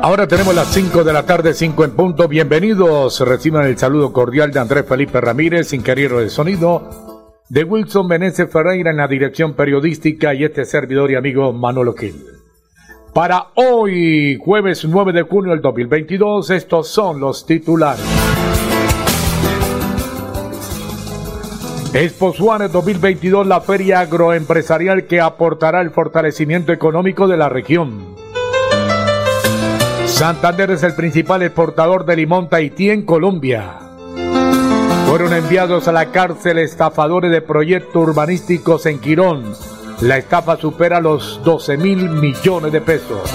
Ahora tenemos las 5 de la tarde, 5 en punto. Bienvenidos. Reciban el saludo cordial de Andrés Felipe Ramírez, ingeniero de sonido, de Wilson Meneses Ferreira en la dirección periodística y este servidor y amigo Manolo Gil. Para hoy, jueves 9 de junio del 2022, estos son los titulares. Expo Suárez 2022, la feria agroempresarial que aportará el fortalecimiento económico de la región. Santander es el principal exportador de limón Tahití en Colombia. Fueron enviados a la cárcel estafadores de proyectos urbanísticos en Quirón. La estafa supera los 12 mil millones de pesos.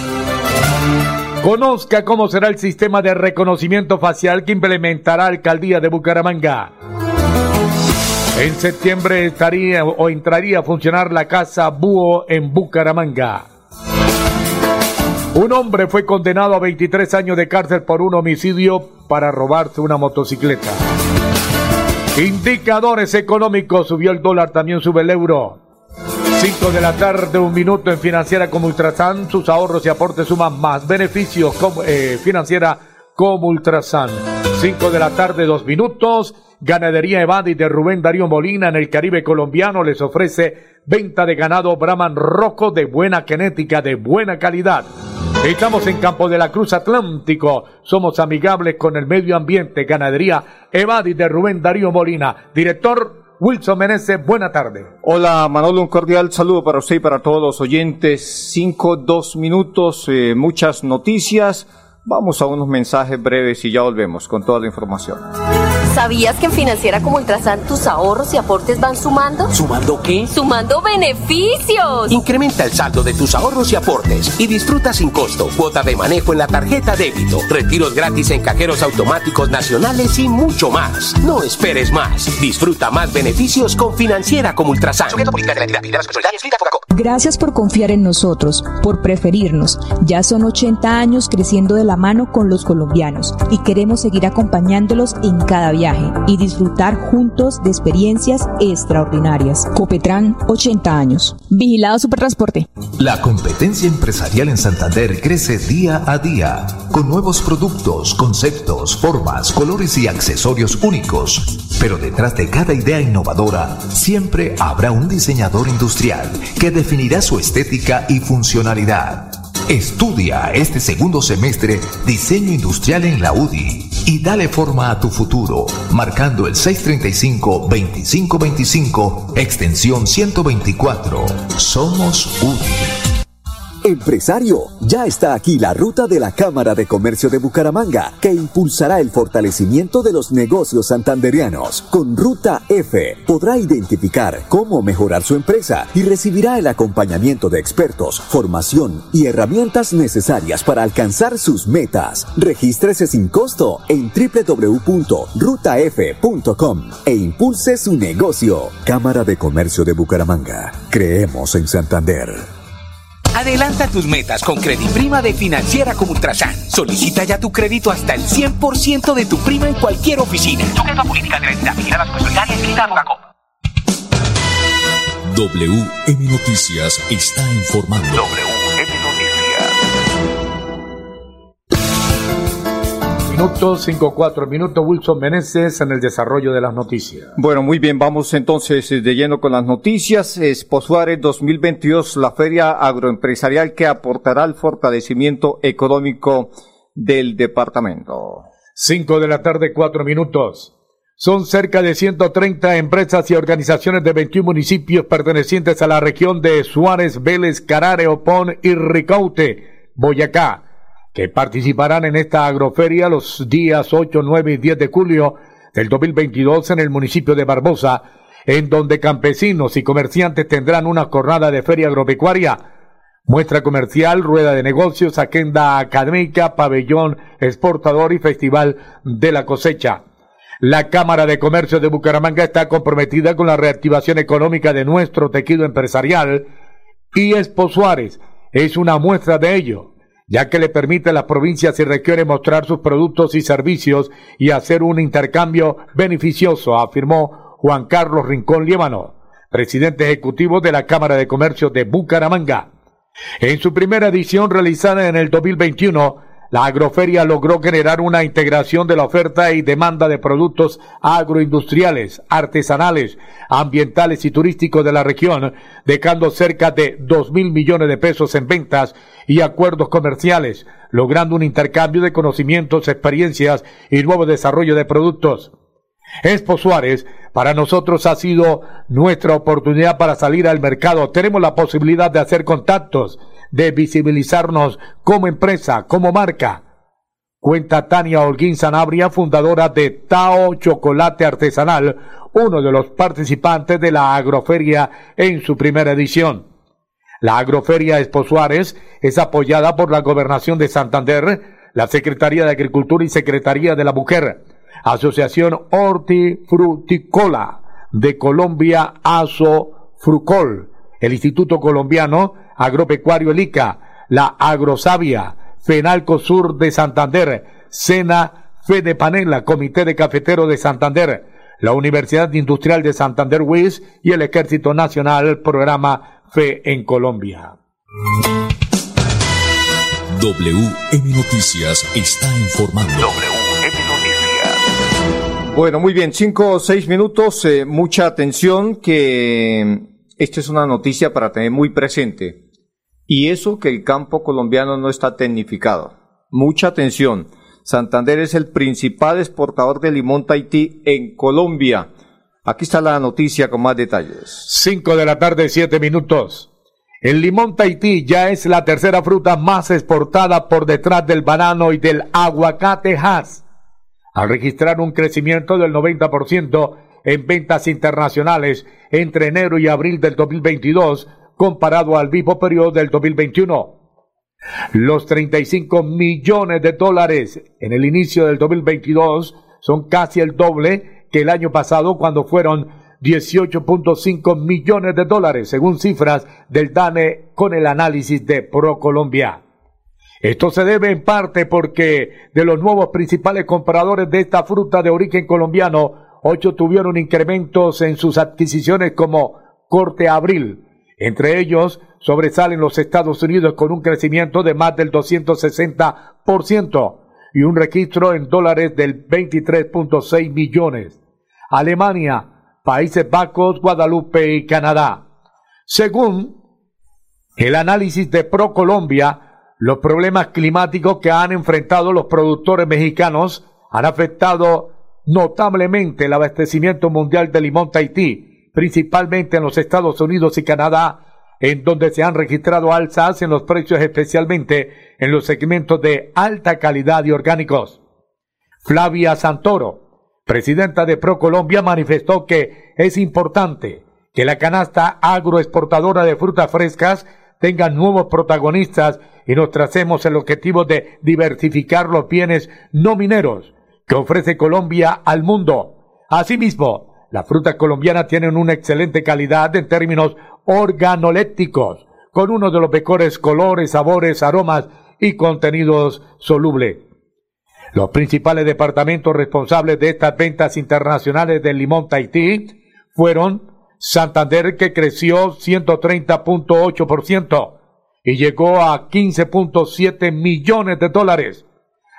Conozca cómo será el sistema de reconocimiento facial que implementará Alcaldía de Bucaramanga. En septiembre estaría o entraría a funcionar la Casa Búho en Bucaramanga. Un hombre fue condenado a 23 años de cárcel por un homicidio para robarse una motocicleta. Indicadores económicos, subió el dólar, también sube el euro. 5 de la tarde, un minuto en financiera como Ultrasan, sus ahorros y aportes suman más beneficios como, eh, financiera como Ultrasan. 5 de la tarde, dos minutos. Ganadería Evadi de Rubén Darío Molina en el Caribe colombiano les ofrece venta de ganado Brahman Rojo de buena genética, de buena calidad. Estamos en Campo de la Cruz Atlántico. Somos amigables con el medio ambiente. Ganadería Evadi de Rubén Darío Molina. Director Wilson Meneses, buena tarde. Hola Manolo, un cordial saludo para usted y para todos los oyentes. Cinco, dos minutos, eh, muchas noticias. Vamos a unos mensajes breves y ya volvemos con toda la información. ¿Sabías que en Financiera como Ultrasan tus ahorros y aportes van sumando? ¿Sumando qué? ¡Sumando beneficios! Incrementa el saldo de tus ahorros y aportes y disfruta sin costo cuota de manejo en la tarjeta débito, retiros gratis en cajeros automáticos nacionales y mucho más. No esperes más. Disfruta más beneficios con Financiera como Ultrasan. Gracias por confiar en nosotros, por preferirnos. Ya son 80 años creciendo de la mano con los colombianos y queremos seguir acompañándolos en cada viaje y disfrutar juntos de experiencias extraordinarias. Copetran, 80 años. Vigilado Supertransporte. La competencia empresarial en Santander crece día a día, con nuevos productos, conceptos, formas, colores y accesorios únicos. Pero detrás de cada idea innovadora, siempre habrá un diseñador industrial que definirá su estética y funcionalidad. Estudia este segundo semestre diseño industrial en la UDI y dale forma a tu futuro, marcando el 635-2525, extensión 124. Somos UDI. Empresario, ya está aquí la ruta de la Cámara de Comercio de Bucaramanga, que impulsará el fortalecimiento de los negocios santanderianos. Con Ruta F podrá identificar cómo mejorar su empresa y recibirá el acompañamiento de expertos, formación y herramientas necesarias para alcanzar sus metas. Regístrese sin costo en www.rutaf.com e impulse su negocio. Cámara de Comercio de Bucaramanga. Creemos en Santander. Adelanta tus metas con Prima de Financiera como Ultrasan. Solicita ya tu crédito hasta el 100% de tu prima en cualquier oficina. Sujeto a política de la entidad WM Noticias está informando. Minutos, 5-4 minutos, Wilson Meneses en el desarrollo de las noticias. Bueno, muy bien, vamos entonces eh, de lleno con las noticias. Expo Suárez 2022, la feria agroempresarial que aportará al fortalecimiento económico del departamento. 5 de la tarde, 4 minutos. Son cerca de 130 empresas y organizaciones de 21 municipios pertenecientes a la región de Suárez, Vélez, Carare, Opón y Ricaute, Boyacá que participarán en esta agroferia los días 8, 9 y 10 de julio del 2022 en el municipio de Barbosa, en donde campesinos y comerciantes tendrán una jornada de feria agropecuaria Muestra comercial, rueda de negocios, agenda académica, pabellón exportador y festival de la cosecha. La Cámara de Comercio de Bucaramanga está comprometida con la reactivación económica de nuestro tejido empresarial y Expo Suárez es una muestra de ello, ya que le permite a las provincias y regiones mostrar sus productos y servicios y hacer un intercambio beneficioso, afirmó Juan Carlos Rincón Líbano, presidente ejecutivo de la Cámara de Comercio de Bucaramanga. En su primera edición realizada en el 2021, la agroferia logró generar una integración de la oferta y demanda de productos agroindustriales, artesanales, ambientales y turísticos de la región, dejando cerca de dos mil millones de pesos en ventas y acuerdos comerciales, logrando un intercambio de conocimientos, experiencias y nuevo desarrollo de productos. Expo Suárez para nosotros ha sido nuestra oportunidad para salir al mercado. Tenemos la posibilidad de hacer contactos, de visibilizarnos como empresa, como marca. Cuenta Tania Holguín Sanabria, fundadora de Tao Chocolate Artesanal, uno de los participantes de la agroferia en su primera edición. La agroferia Expo Suárez es apoyada por la Gobernación de Santander, la Secretaría de Agricultura y Secretaría de la Mujer Asociación Hortifruticola de Colombia, ASO Frucol, el Instituto Colombiano Agropecuario Elica, la Agrosavia, Fenalco Sur de Santander, Sena Fede Panela, Comité de Cafetero de Santander, la Universidad Industrial de Santander WIS y el Ejército Nacional Programa Fe en Colombia. WM Noticias está informando. Bueno, muy bien, cinco o seis minutos, eh, mucha atención que esta es una noticia para tener muy presente. Y eso que el campo colombiano no está tecnificado. Mucha atención. Santander es el principal exportador de limón Tahití en Colombia. Aquí está la noticia con más detalles. Cinco de la tarde, siete minutos. El limón Tahití ya es la tercera fruta más exportada por detrás del banano y del aguacate Hass al registrar un crecimiento del 90% en ventas internacionales entre enero y abril del 2022 comparado al mismo periodo del 2021. Los 35 millones de dólares en el inicio del 2022 son casi el doble que el año pasado cuando fueron 18.5 millones de dólares, según cifras del DANE con el análisis de ProColombia. Esto se debe en parte porque de los nuevos principales compradores de esta fruta de origen colombiano, ocho tuvieron incrementos en sus adquisiciones como corte abril. Entre ellos sobresalen los Estados Unidos con un crecimiento de más del 260% y un registro en dólares del 23.6 millones. Alemania, Países Bajos, Guadalupe y Canadá. Según el análisis de ProColombia, los problemas climáticos que han enfrentado los productores mexicanos han afectado notablemente el abastecimiento mundial de limón Tahití, principalmente en los Estados Unidos y Canadá, en donde se han registrado alzas en los precios especialmente en los segmentos de alta calidad y orgánicos. Flavia Santoro, presidenta de ProColombia, manifestó que es importante que la canasta agroexportadora de frutas frescas tenga nuevos protagonistas y nos tracemos el objetivo de diversificar los bienes no mineros que ofrece Colombia al mundo. Asimismo, las frutas colombianas tienen una excelente calidad en términos organolépticos, con uno de los mejores colores, sabores, aromas y contenidos solubles. Los principales departamentos responsables de estas ventas internacionales del limón Tahití fueron Santander, que creció 130.8%, y llegó a 15.7 millones de dólares.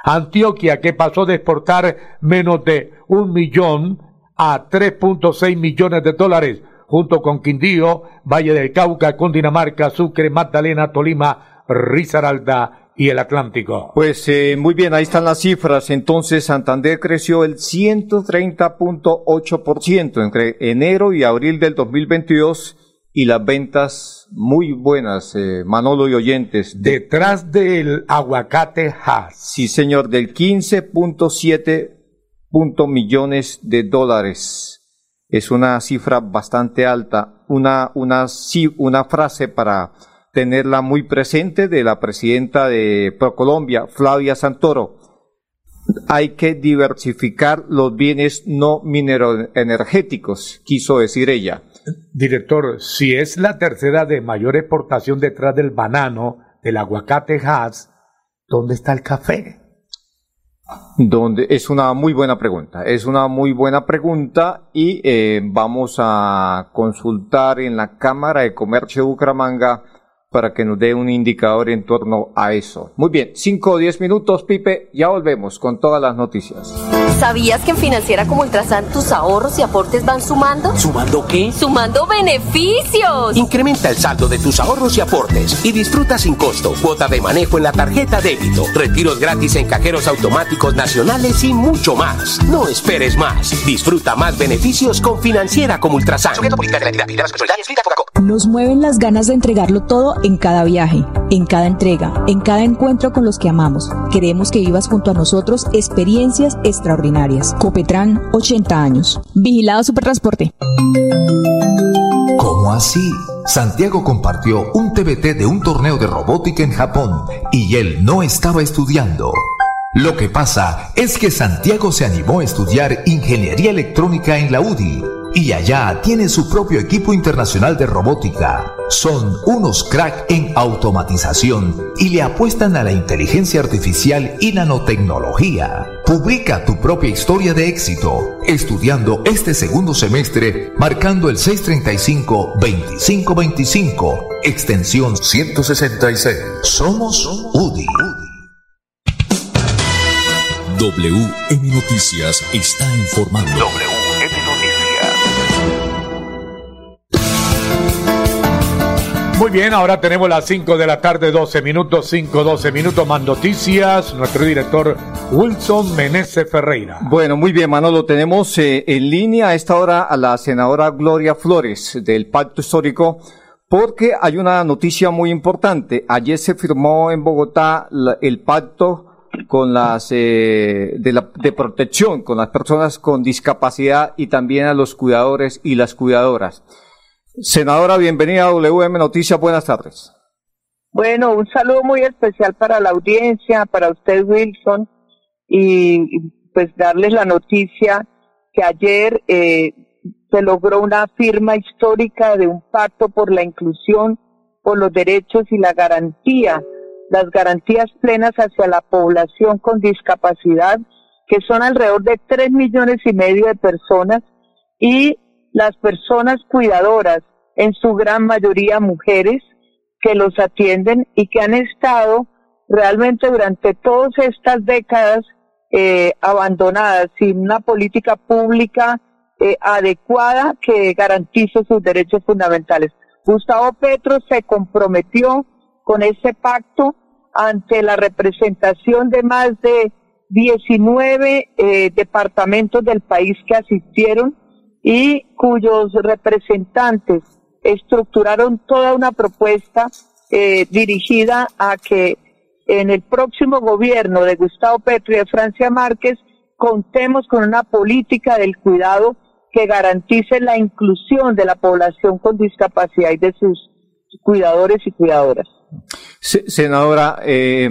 Antioquia, que pasó de exportar menos de un millón a 3.6 millones de dólares, junto con Quindío, Valle del Cauca, Cundinamarca, Sucre, Magdalena, Tolima, Risaralda y el Atlántico. Pues eh, muy bien, ahí están las cifras. Entonces, Santander creció el 130.8% entre enero y abril del 2022 y las ventas muy buenas, eh, Manolo y oyentes. Detrás del aguacate Hass. Sí, señor, del 15.7 millones de dólares. Es una cifra bastante alta. Una, una, una frase para tenerla muy presente de la presidenta de ProColombia, Flavia Santoro. Hay que diversificar los bienes no mineroenergéticos, quiso decir ella. Director, si es la tercera de mayor exportación detrás del banano, del aguacate Hass, ¿dónde está el café? Donde es una muy buena pregunta, es una muy buena pregunta y eh, vamos a consultar en la Cámara de Comercio de Bucaramanga para que nos dé un indicador en torno a eso. Muy bien, 5 o 10 minutos, Pipe, ya volvemos con todas las noticias. ¿Sabías que en Financiera como Ultrasan tus ahorros y aportes van sumando? ¿Sumando qué? ¡Sumando beneficios! Incrementa el saldo de tus ahorros y aportes y disfruta sin costo cuota de manejo en la tarjeta débito, retiros gratis en cajeros automáticos nacionales y mucho más. No esperes más. Disfruta más beneficios con Financiera como Ultrasan. Nos mueven las ganas de entregarlo todo en cada viaje, en cada entrega, en cada encuentro con los que amamos. Queremos que vivas junto a nosotros experiencias extraordinarias. Copetran, 80 años. Vigilado Supertransporte. ¿Cómo así? Santiago compartió un TBT de un torneo de robótica en Japón y él no estaba estudiando. Lo que pasa es que Santiago se animó a estudiar ingeniería electrónica en la UDI y allá tiene su propio equipo internacional de robótica. Son unos crack en automatización y le apuestan a la inteligencia artificial y nanotecnología. Publica tu propia historia de éxito estudiando este segundo semestre marcando el 635-2525, extensión 166. Somos UDI. WM Noticias está informando. Muy bien, ahora tenemos las 5 de la tarde, 12 minutos, 5, 12 minutos más noticias. Nuestro director Wilson Meneses Ferreira. Bueno, muy bien, Manolo. Tenemos eh, en línea a esta hora a la senadora Gloria Flores del Pacto Histórico porque hay una noticia muy importante. Ayer se firmó en Bogotá el pacto con las eh, de, la, de protección con las personas con discapacidad y también a los cuidadores y las cuidadoras. Senadora, bienvenida a WM Noticias, buenas tardes. Bueno, un saludo muy especial para la audiencia, para usted Wilson, y pues darles la noticia que ayer eh, se logró una firma histórica de un pacto por la inclusión, por los derechos y la garantía, las garantías plenas hacia la población con discapacidad, que son alrededor de tres millones y medio de personas, y las personas cuidadoras, en su gran mayoría mujeres, que los atienden y que han estado realmente durante todas estas décadas eh, abandonadas sin una política pública eh, adecuada que garantice sus derechos fundamentales. Gustavo Petro se comprometió con ese pacto ante la representación de más de 19 eh, departamentos del país que asistieron y cuyos representantes estructuraron toda una propuesta eh, dirigida a que en el próximo gobierno de Gustavo Petro y de Francia Márquez contemos con una política del cuidado que garantice la inclusión de la población con discapacidad y de sus cuidadores y cuidadoras. Senadora, eh,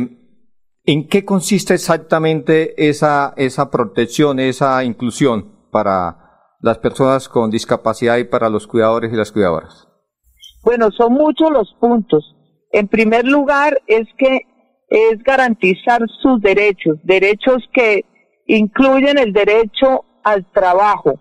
¿en qué consiste exactamente esa, esa protección, esa inclusión para las personas con discapacidad y para los cuidadores y las cuidadoras? Bueno, son muchos los puntos. En primer lugar, es que es garantizar sus derechos, derechos que incluyen el derecho al trabajo,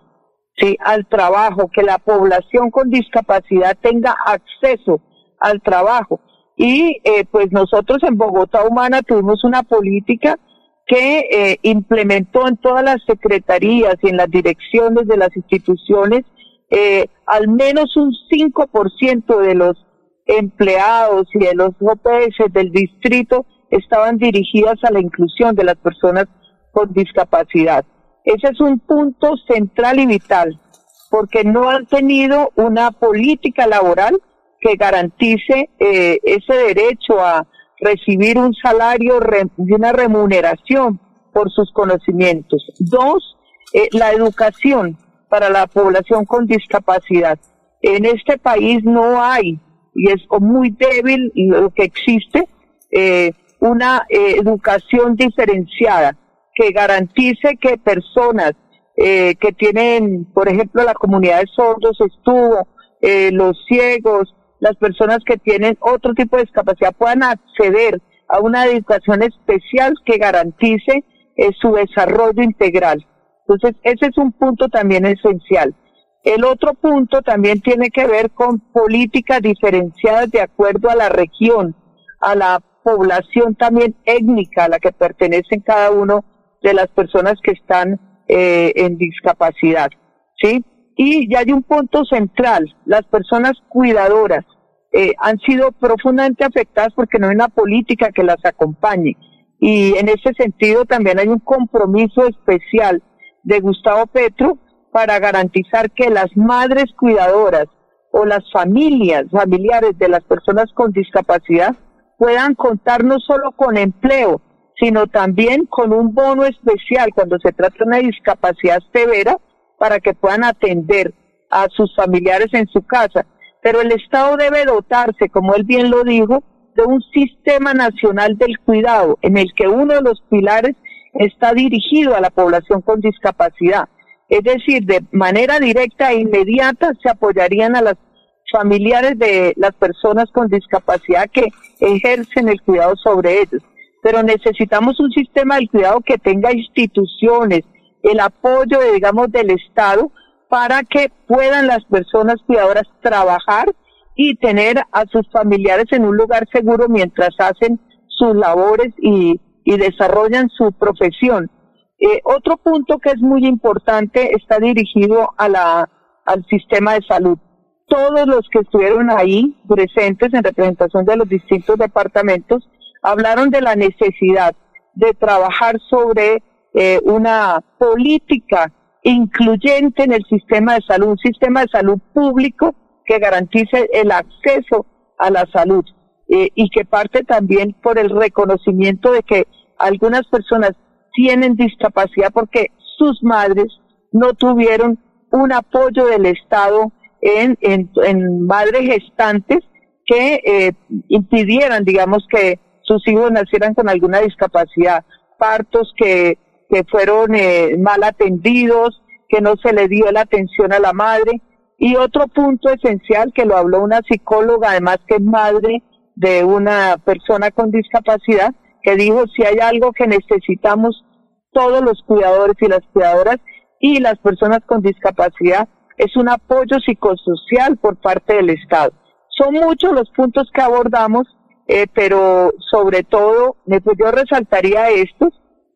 sí, al trabajo, que la población con discapacidad tenga acceso al trabajo. Y eh, pues nosotros en Bogotá Humana tuvimos una política que eh, implementó en todas las secretarías y en las direcciones de las instituciones, eh, al menos un 5% de los empleados y de los OPS del distrito estaban dirigidas a la inclusión de las personas con discapacidad. Ese es un punto central y vital, porque no han tenido una política laboral que garantice eh, ese derecho a recibir un salario y una remuneración por sus conocimientos. Dos, eh, la educación para la población con discapacidad. En este país no hay y es muy débil lo que existe, eh, una eh, educación diferenciada que garantice que personas que tienen, por ejemplo, la comunidad de sordos estuvo, los ciegos, las personas que tienen otro tipo de discapacidad puedan acceder a una educación especial que garantice eh, su desarrollo integral. Entonces, ese es un punto también esencial. El otro punto también tiene que ver con políticas diferenciadas de acuerdo a la región, a la población también étnica a la que pertenecen cada uno de las personas que están eh, en discapacidad, ¿sí? Y ya hay un punto central, las personas cuidadoras eh, han sido profundamente afectadas porque no hay una política que las acompañe. Y en ese sentido también hay un compromiso especial de Gustavo Petro para garantizar que las madres cuidadoras o las familias, familiares de las personas con discapacidad puedan contar no solo con empleo, sino también con un bono especial cuando se trata de una discapacidad severa para que puedan atender a sus familiares en su casa. Pero el Estado debe dotarse, como él bien lo dijo, de un sistema nacional del cuidado en el que uno de los pilares está dirigido a la población con discapacidad. Es decir, de manera directa e inmediata se apoyarían a las familiares de las personas con discapacidad que ejercen el cuidado sobre ellos. Pero necesitamos un sistema del cuidado que tenga instituciones, el apoyo, digamos, del Estado para que puedan las personas cuidadoras trabajar y tener a sus familiares en un lugar seguro mientras hacen sus labores y, desarrollan su profesión. Eh, otro punto que es muy importante está dirigido a la, al sistema de salud todos los que estuvieron ahí presentes en representación de los distintos departamentos hablaron de la necesidad de trabajar sobre eh, una política incluyente en el sistema de salud, un sistema de salud público que garantice el acceso a la salud eh, y que parte también por el reconocimiento de que algunas personas tienen discapacidad porque sus madres no tuvieron un apoyo del Estado en, en, madres gestantes que eh, impidieran, digamos, que sus hijos nacieran con alguna discapacidad, partos que, que fueron eh, mal atendidos, que no se le dio la atención a la madre. Y otro punto esencial que lo habló una psicóloga, además que es madre de una persona con discapacidad, que dijo si hay algo que necesitamos todos los cuidadores y las cuidadoras y las personas con discapacidad es un apoyo psicosocial por parte del Estado. Son muchos los puntos que abordamos, eh, pero sobre todo pues yo resaltaría estos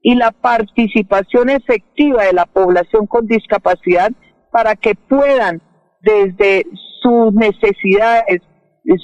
y la participación efectiva de la población con discapacidad para que puedan desde sus necesidades,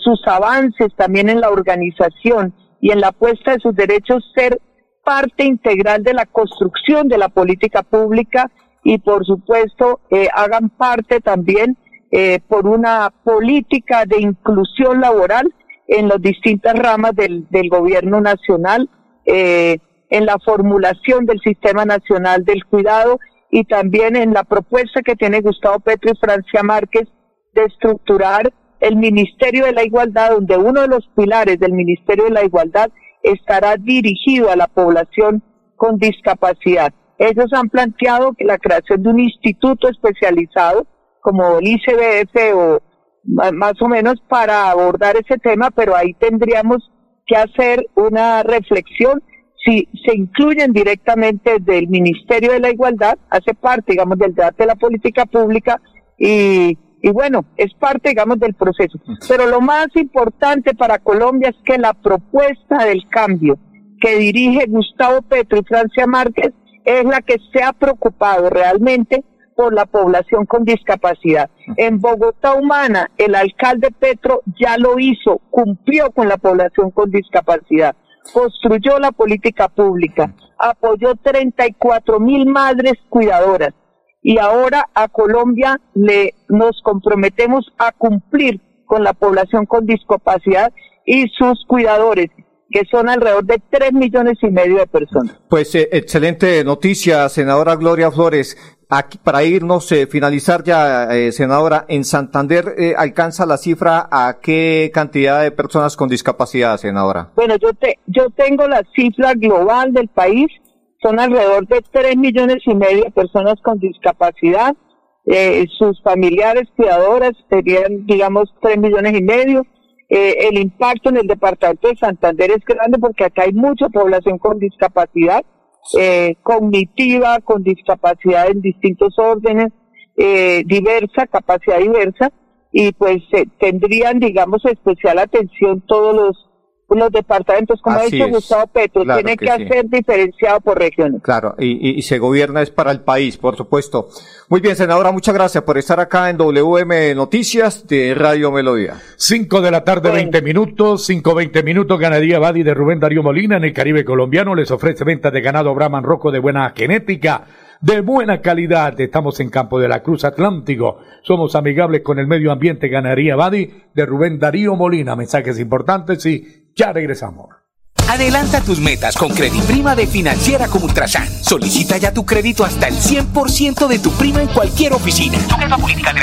sus avances también en la organización y en la puesta de sus derechos ser parte integral de la construcción de la política pública y por supuesto eh, hagan parte también eh, por una política de inclusión laboral en las distintas ramas del, del gobierno nacional, eh, en la formulación del sistema nacional del cuidado y también en la propuesta que tiene Gustavo Petro y Francia Márquez de estructurar el Ministerio de la Igualdad, donde uno de los pilares del Ministerio de la Igualdad estará dirigido a la población con discapacidad. Ellos han planteado la creación de un instituto especializado como el ICBF o más o menos para abordar ese tema, pero ahí tendríamos que hacer una reflexión si se incluyen directamente del Ministerio de la Igualdad, hace parte, digamos, del debate de la política pública y, y bueno, es parte, digamos, del proceso. Pero lo más importante para Colombia es que la propuesta del cambio que dirige Gustavo Petro y Francia Márquez es la que se ha preocupado realmente por la población con discapacidad. En Bogotá Humana, el alcalde Petro ya lo hizo, cumplió con la población con discapacidad, construyó la política pública, apoyó 34 mil madres cuidadoras y ahora a Colombia le nos comprometemos a cumplir con la población con discapacidad y sus cuidadores que son alrededor de tres millones y medio de personas. Pues eh, excelente noticia, senadora Gloria Flores. Aquí para irnos, eh, finalizar ya, eh, senadora, en Santander eh, alcanza la cifra a qué cantidad de personas con discapacidad, senadora. Bueno, yo te, yo tengo la cifra global del país, son alrededor de tres millones y medio de personas con discapacidad, eh, sus familiares cuidadoras serían, digamos, tres millones y medio. Eh, el impacto en el departamento de Santander es grande porque acá hay mucha población con discapacidad eh, cognitiva, con discapacidad en distintos órdenes, eh, diversa, capacidad diversa, y pues eh, tendrían, digamos, especial atención todos los los departamentos, como ha dicho Gustavo Petro, tiene que, ser diferenciado por regiones. Claro, y, se gobierna es para el país, por supuesto. Muy bien, senadora, muchas gracias por estar acá en WM Noticias de Radio Melodía. Cinco de la tarde, veinte minutos, cinco veinte minutos, ganadería Badi de Rubén Darío Molina en el Caribe colombiano, les ofrece venta de ganado Brahman Rojo de buena genética de buena calidad. Estamos en Campo de la Cruz Atlántico. Somos amigables con el medio ambiente. Ganadería Badi de Rubén Darío Molina. Mensajes importantes y ya regresamos. Adelanta tus metas con Prima de Financiera como Ultrasan. Solicita ya tu crédito hasta el 100% de tu prima en cualquier oficina. política de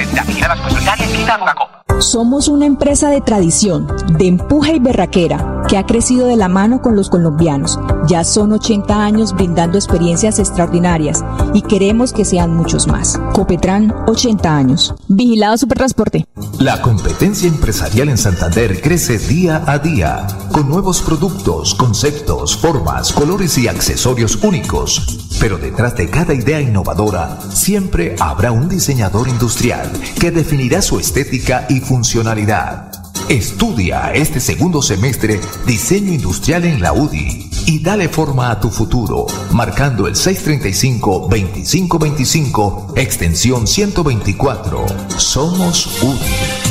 somos una empresa de tradición, de empuje y berraquera, que ha crecido de la mano con los colombianos. Ya son 80 años brindando experiencias extraordinarias y queremos que sean muchos más. Copetran, 80 años. Vigilado Supertransporte. La competencia empresarial en Santander crece día a día, con nuevos productos, conceptos, formas, colores y accesorios únicos. Pero detrás de cada idea innovadora, siempre habrá un diseñador industrial que definirá su estética y funcionalidad. Estudia este segundo semestre diseño industrial en la UDI y dale forma a tu futuro, marcando el 635-2525, extensión 124. Somos UDI.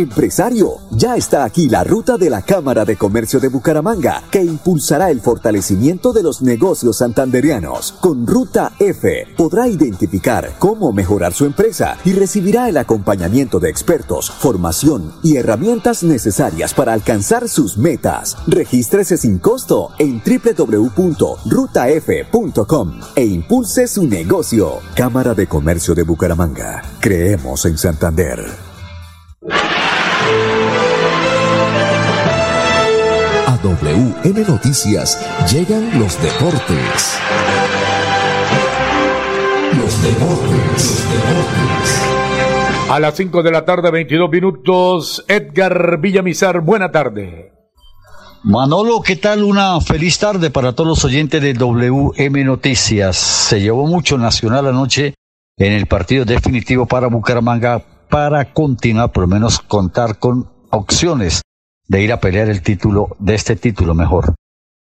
Empresario, ya está aquí la ruta de la Cámara de Comercio de Bucaramanga, que impulsará el fortalecimiento de los negocios santanderianos. Con Ruta F podrá identificar cómo mejorar su empresa y recibirá el acompañamiento de expertos, formación y herramientas necesarias para alcanzar sus metas. Regístrese sin costo en www.rutaf.com e impulse su negocio. Cámara de Comercio de Bucaramanga. Creemos en Santander. WM Noticias llegan los deportes. Los deportes, deportes. A las 5 de la tarde, 22 minutos, Edgar Villamizar, buena tarde. Manolo, ¿qué tal? Una feliz tarde para todos los oyentes de WM Noticias. Se llevó mucho Nacional anoche en el partido definitivo para Bucaramanga para continuar, por lo menos contar con opciones de ir a pelear el título, de este título mejor.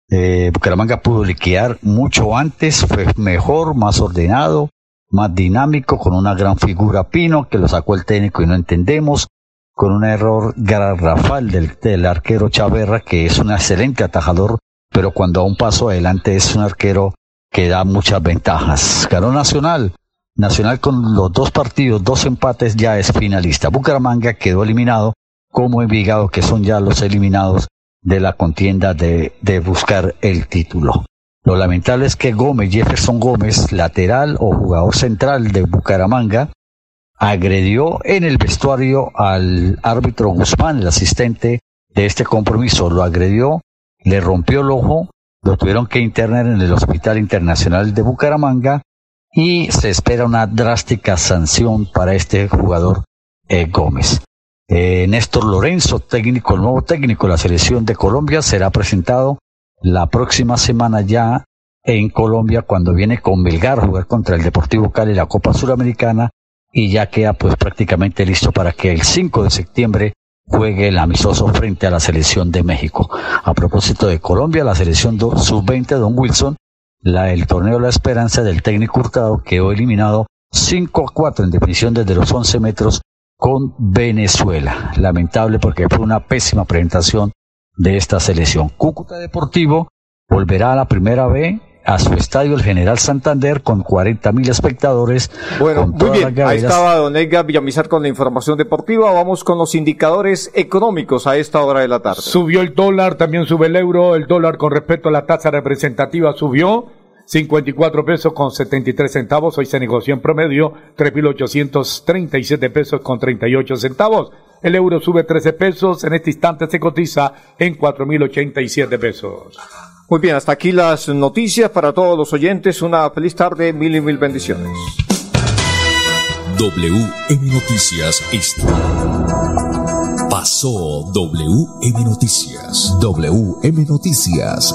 Eh, Bucaramanga pudo liquidar mucho antes, fue mejor, más ordenado, más dinámico, con una gran figura Pino, que lo sacó el técnico y no entendemos, con un error garrafal del, del arquero Chaverra, que es un excelente atajador, pero cuando a un paso adelante es un arquero que da muchas ventajas. Ganó Nacional. Nacional con los dos partidos, dos empates, ya es finalista. Bucaramanga quedó eliminado como Envigado, que son ya los eliminados de la contienda de, de buscar el título. Lo lamentable es que Gómez, Jefferson Gómez, lateral o jugador central de Bucaramanga, agredió en el vestuario al árbitro Guzmán, el asistente de este compromiso. Lo agredió, le rompió el ojo, lo tuvieron que internar en el Hospital Internacional de Bucaramanga y se espera una drástica sanción para este jugador eh, Gómez. Eh, Néstor Lorenzo, técnico, el nuevo técnico de la selección de Colombia, será presentado la próxima semana ya en Colombia cuando viene con Belgar a jugar contra el Deportivo Cali la Copa Suramericana y ya queda pues prácticamente listo para que el 5 de septiembre juegue el amistoso frente a la selección de México. A propósito de Colombia, la selección sub-20 Don Wilson, la, el torneo La Esperanza del técnico Hurtado quedó eliminado 5 a 4 en definición desde los 11 metros con Venezuela. Lamentable porque fue una pésima presentación de esta selección. Cúcuta Deportivo volverá a la primera B a su estadio el General Santander con 40 mil espectadores. Bueno, muy bien. Ahí estaba Don Edgar Villamizar con la información deportiva. Vamos con los indicadores económicos a esta hora de la tarde. Subió el dólar, también sube el euro. El dólar con respecto a la tasa representativa subió 54 pesos con 73 centavos. Hoy se negoció en promedio 3.837 pesos con 38 centavos. El euro sube 13 pesos. En este instante se cotiza en 4.087 pesos. Muy bien, hasta aquí las noticias para todos los oyentes. Una feliz tarde, mil y mil bendiciones. WM Noticias Pasó WM Noticias. WM Noticias.